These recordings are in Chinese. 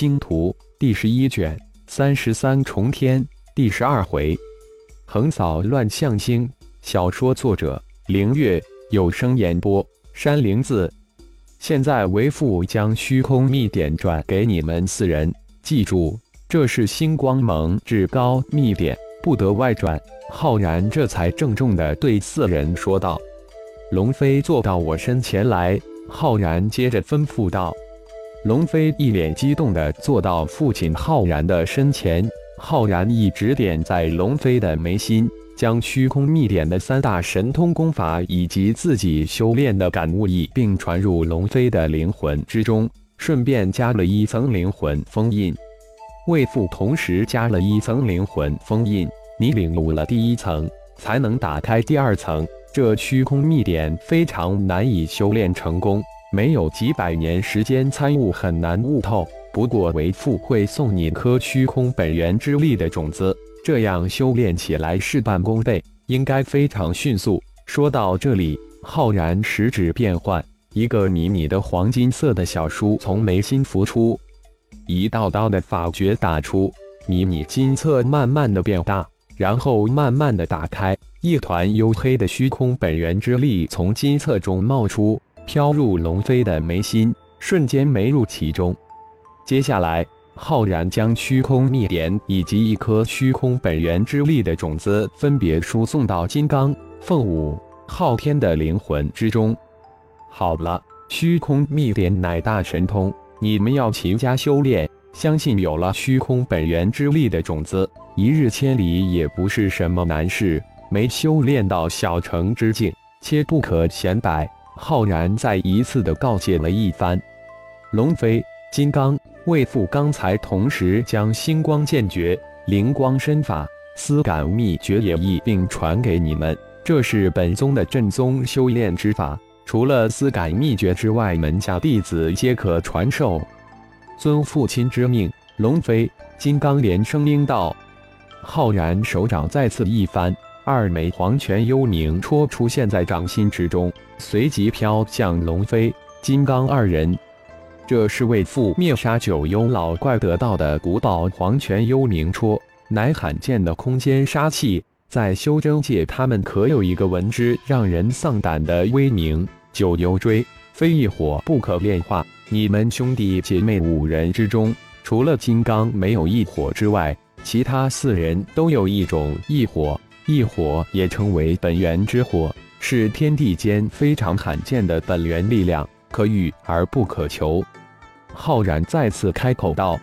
星图》第十一卷三十三重天第十二回，横扫乱象星。小说作者：凌月，有声演播：山灵子。现在为父将虚空秘典转给你们四人，记住，这是星光盟至高秘典，不得外传。浩然这才郑重地对四人说道：“龙飞坐到我身前来。”浩然接着吩咐道：“龙飞一脸激动地坐到父亲浩然的身前。”浩然一指点在龙飞的眉心。将虚空秘典的三大神通功法以及自己修炼的感悟意并传入龙飞的灵魂之中，顺便加了一层灵魂封印。为父同时加了一层灵魂封印，你领悟了第一层，才能打开第二层。这虚空秘典非常难以修炼成功，没有几百年时间参悟很难悟透。不过为父会送你颗虚空本源之力的种子。这样修炼起来事半功倍，应该非常迅速。说到这里，浩然食指变换，一个迷你的黄金色的小书从眉心浮出，一道道的法诀打出，迷你金册慢慢的变大，然后慢慢的打开，一团黝黑的虚空本源之力从金册中冒出，飘入龙飞的眉心，瞬间没入其中。接下来。浩然将虚空秘典以及一颗虚空本源之力的种子分别输送到金刚、凤舞、昊天的灵魂之中。好了，虚空秘典乃大神通，你们要勤加修炼。相信有了虚空本源之力的种子，一日千里也不是什么难事。没修炼到小成之境，切不可显摆。浩然再一次的告诫了一番。龙飞、金刚。为父刚才同时将星光剑诀、灵光身法、思感秘诀也一并传给你们，这是本宗的正宗修炼之法。除了思感秘诀之外，门下弟子皆可传授。遵父亲之命，龙飞、金刚连声应道。浩然手掌再次一翻，二枚黄泉幽冥戳出现在掌心之中，随即飘向龙飞、金刚二人。这是为父灭杀九幽老怪得到的古宝黄泉幽冥戳，乃罕见的空间杀器。在修真界，他们可有一个闻之让人丧胆的威名——九幽锥，非一火不可炼化。你们兄弟姐妹五人之中，除了金刚没有异火之外，其他四人都有一种异火。异火也称为本源之火，是天地间非常罕见的本源力量，可遇而不可求。浩然再次开口道：“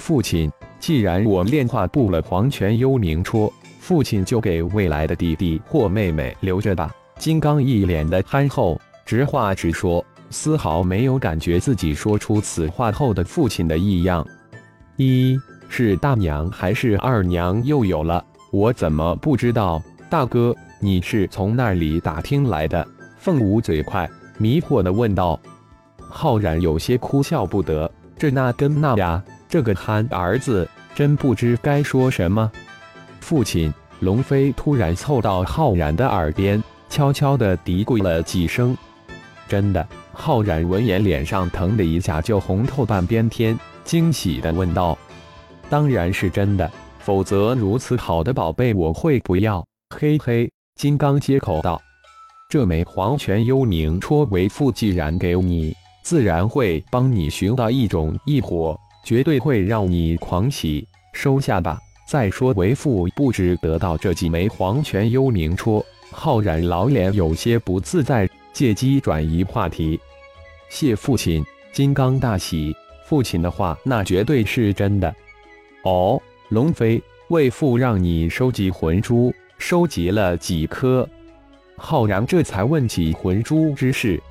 父亲，既然我炼化不了黄泉幽冥戳，父亲就给未来的弟弟或妹妹留着吧。”金刚一脸的憨厚，直话直说，丝毫没有感觉自己说出此话后的父亲的异样。一是大娘还是二娘又有了？我怎么不知道？大哥，你是从那里打听来的？凤舞嘴快，迷惑的问道。浩然有些哭笑不得，这那跟那呀，这个憨儿子真不知该说什么。父亲龙飞突然凑到浩然的耳边，悄悄地嘀咕了几声。真的，浩然闻言脸上腾的一下就红透半边天，惊喜地问道：“当然是真的，否则如此好的宝贝我会不要。”嘿嘿，金刚接口道：“这枚黄泉幽冥戳为父既然给你。”自然会帮你寻到一种异火，绝对会让你狂喜。收下吧。再说为父不止得到这几枚黄泉幽冥戳，浩然老脸有些不自在，借机转移话题。谢父亲，金刚大喜。父亲的话，那绝对是真的。哦，龙飞，为父让你收集魂珠，收集了几颗？浩然这才问起魂珠之事。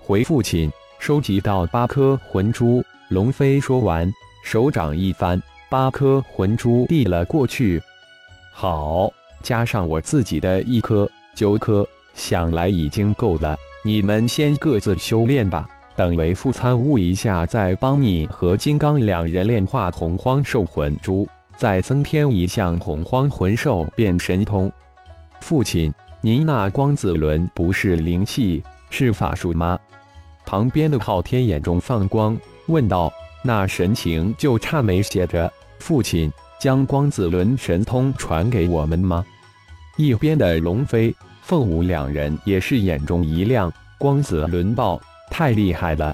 回父亲。收集到八颗魂珠，龙飞说完，手掌一翻，八颗魂珠递了过去。好，加上我自己的一颗，九颗，想来已经够了。你们先各自修炼吧，等为父参悟一下，再帮你和金刚两人炼化洪荒兽魂珠，再增添一项洪荒魂兽变神通。父亲，您那光子轮不是灵气，是法术吗？旁边的昊天眼中放光，问道：“那神情就差没写着“父亲将光子轮神通传给我们吗？”一边的龙飞、凤舞两人也是眼中一亮，光子轮爆太厉害了！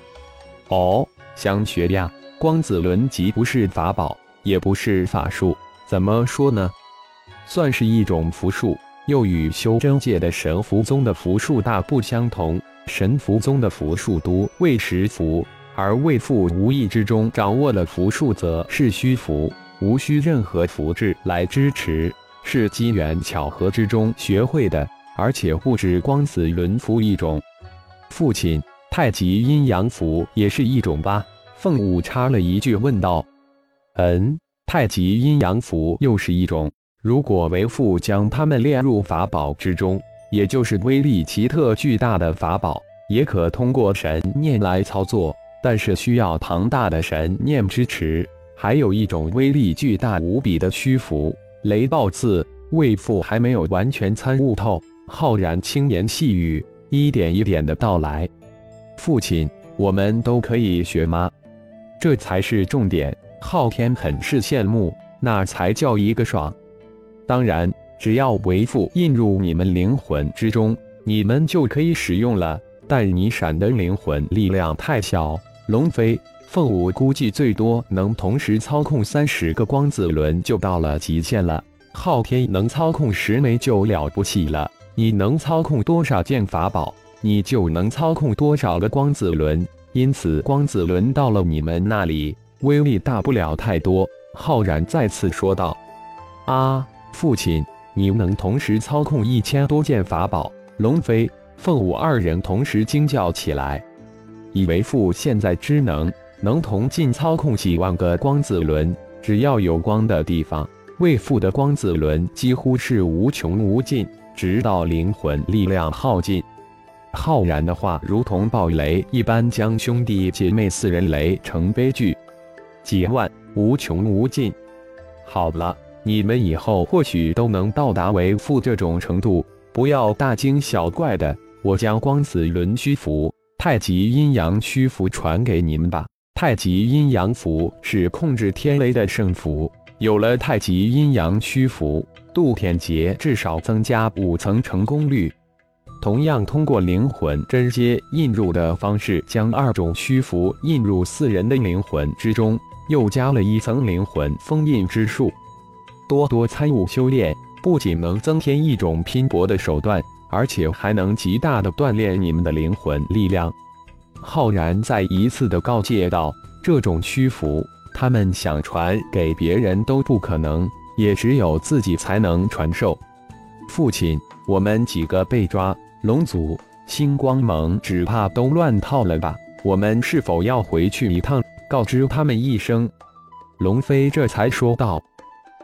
哦，想学呀？光子轮既不是法宝，也不是法术，怎么说呢？算是一种符术，又与修真界的神符宗的符术大不相同。神符宗的符术多为实符，而魏父无意之中掌握了符术，则是虚符，无需任何符制来支持，是机缘巧合之中学会的。而且不止光子轮符一种，父亲太极阴阳符也是一种吧？凤舞插了一句问道：“嗯，太极阴阳符又是一种。如果为父将它们列入法宝之中。”也就是威力奇特巨大的法宝，也可通过神念来操作，但是需要庞大的神念支持。还有一种威力巨大无比的虚符——雷暴刺。为父还没有完全参悟透，浩然轻言细语，一点一点的到来。父亲，我们都可以学吗？这才是重点。昊天很是羡慕，那才叫一个爽。当然。只要为父印入你们灵魂之中，你们就可以使用了。但你闪的灵魂力量太小，龙飞、凤舞估计最多能同时操控三十个光子轮就到了极限了。昊天能操控十枚就了不起了。你能操控多少件法宝，你就能操控多少个光子轮。因此，光子轮到了你们那里，威力大不了太多。浩然再次说道：“啊，父亲。”你能同时操控一千多件法宝？龙飞、凤舞二人同时惊叫起来。以为父现在之能，能同进操控几万个光子轮，只要有光的地方，为父的光子轮几乎是无穷无尽，直到灵魂力量耗尽。浩然的话如同暴雷一般，将兄弟姐妹四人雷成悲剧。几万，无穷无尽。好了。你们以后或许都能到达为父这种程度，不要大惊小怪的。我将光子轮虚符、太极阴阳虚符传给你们吧。太极阴阳符是控制天雷的圣符，有了太极阴阳虚符，渡天劫至少增加五层成功率。同样，通过灵魂真接印入的方式，将二种虚符印入四人的灵魂之中，又加了一层灵魂封印之术。多多参悟修炼，不仅能增添一种拼搏的手段，而且还能极大的锻炼你们的灵魂力量。浩然再一次的告诫道：“这种屈服，他们想传给别人都不可能，也只有自己才能传授。”父亲，我们几个被抓，龙族、星光盟只怕都乱套了吧？我们是否要回去一趟，告知他们一声？龙飞这才说道。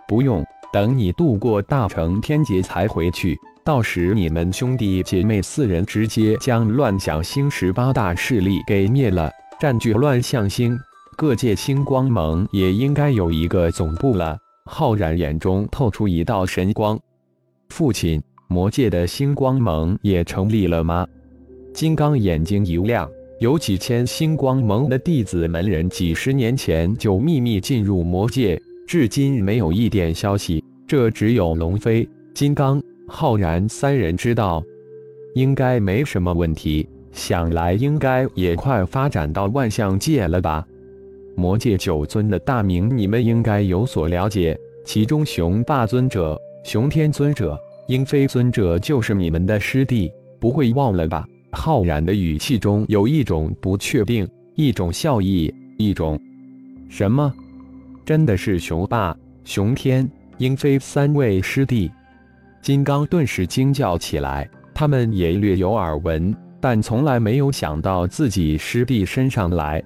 不用，等你渡过大成天劫才回去。到时你们兄弟姐妹四人直接将乱象星十八大势力给灭了，占据乱象星，各界星光盟也应该有一个总部了。浩然眼中透出一道神光。父亲，魔界的星光盟也成立了吗？金刚眼睛一亮，有几千星光盟的弟子门人，几十年前就秘密进入魔界。至今没有一点消息，这只有龙飞、金刚、浩然三人知道，应该没什么问题。想来应该也快发展到万象界了吧？魔界九尊的大名你们应该有所了解，其中雄霸尊者、雄天尊者、鹰飞尊者就是你们的师弟，不会忘了吧？浩然的语气中有一种不确定，一种笑意，一种什么？真的是雄霸、雄天、鹰飞三位师弟，金刚顿时惊叫起来。他们也略有耳闻，但从来没有想到自己师弟身上来。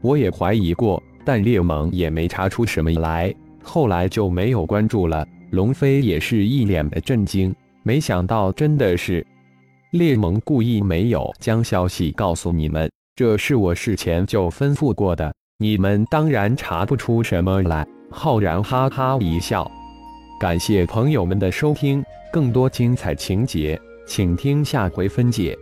我也怀疑过，但猎盟也没查出什么来，后来就没有关注了。龙飞也是一脸的震惊，没想到真的是列蒙故意没有将消息告诉你们，这是我事前就吩咐过的。你们当然查不出什么来。浩然哈哈一笑，感谢朋友们的收听，更多精彩情节，请听下回分解。